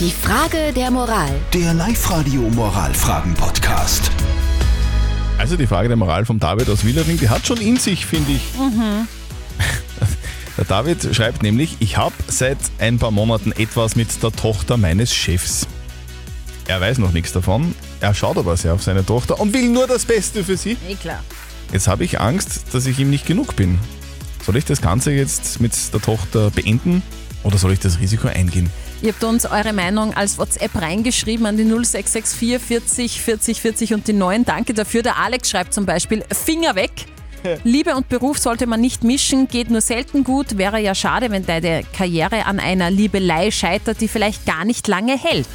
Die Frage der Moral. Der Live-Radio Moralfragen-Podcast. Also die Frage der Moral vom David aus Willering, die hat schon in sich, finde ich. Der David schreibt nämlich, ich habe seit ein paar Monaten etwas mit der Tochter meines Chefs. Er weiß noch nichts davon, er schaut aber sehr auf seine Tochter und will nur das Beste für sie. Eh klar. Jetzt habe ich Angst, dass ich ihm nicht genug bin. Soll ich das Ganze jetzt mit der Tochter beenden oder soll ich das Risiko eingehen? Ihr habt uns eure Meinung als WhatsApp reingeschrieben an die 0664 40 40 40 und die 9. Danke dafür. Der Alex schreibt zum Beispiel Finger weg. Liebe und Beruf sollte man nicht mischen, geht nur selten gut. Wäre ja schade, wenn deine Karriere an einer Liebelei scheitert, die vielleicht gar nicht lange hält.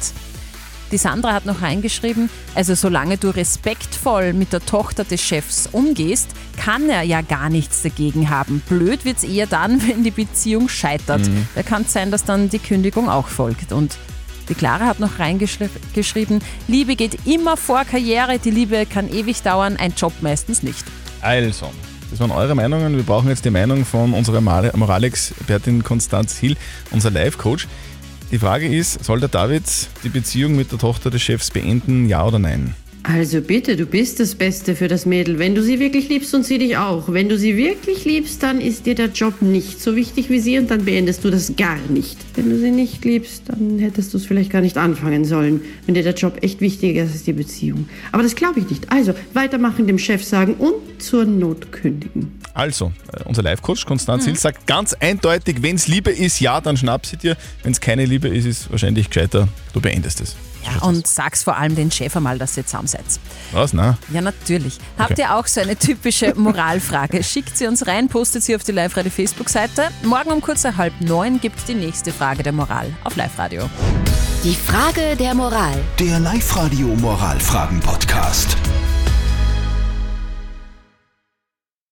Die Sandra hat noch reingeschrieben, also solange du respektvoll mit der Tochter des Chefs umgehst, kann er ja gar nichts dagegen haben. Blöd wird's eher dann, wenn die Beziehung scheitert. Da kann es sein, dass dann die Kündigung auch folgt. Und die Clara hat noch reingeschrieben, Liebe geht immer vor Karriere, die Liebe kann ewig dauern, ein Job meistens nicht. Also, das waren eure Meinungen. Wir brauchen jetzt die Meinung von unserer Mor- Moralexpertin Konstanz Hill, unser Live-Coach. Die Frage ist, soll der David die Beziehung mit der Tochter des Chefs beenden, ja oder nein? Also bitte, du bist das Beste für das Mädel. Wenn du sie wirklich liebst und sie dich auch. Wenn du sie wirklich liebst, dann ist dir der Job nicht so wichtig wie sie und dann beendest du das gar nicht. Wenn du sie nicht liebst, dann hättest du es vielleicht gar nicht anfangen sollen. Wenn dir der Job echt wichtiger ist als die Beziehung. Aber das glaube ich nicht. Also weitermachen, dem Chef sagen und zur Not kündigen. Also, äh, unser Live-Coach Konstanz Hill sagt ganz eindeutig, wenn es Liebe ist, ja, dann schnapp sie dir. Wenn es keine Liebe ist, ist wahrscheinlich gescheiter, du beendest es. Ja, und sag's vor allem den Chef einmal, dass ihr zusammen seid. Was? Na? Ja, natürlich. Habt ihr auch so eine typische Moralfrage? Schickt sie uns rein, postet sie auf die Live-Radio Facebook-Seite. Morgen um kurz nach halb neun gibt die nächste Frage der Moral auf Live-Radio. Die Frage der Moral. Der Live-Radio Moralfragen-Podcast.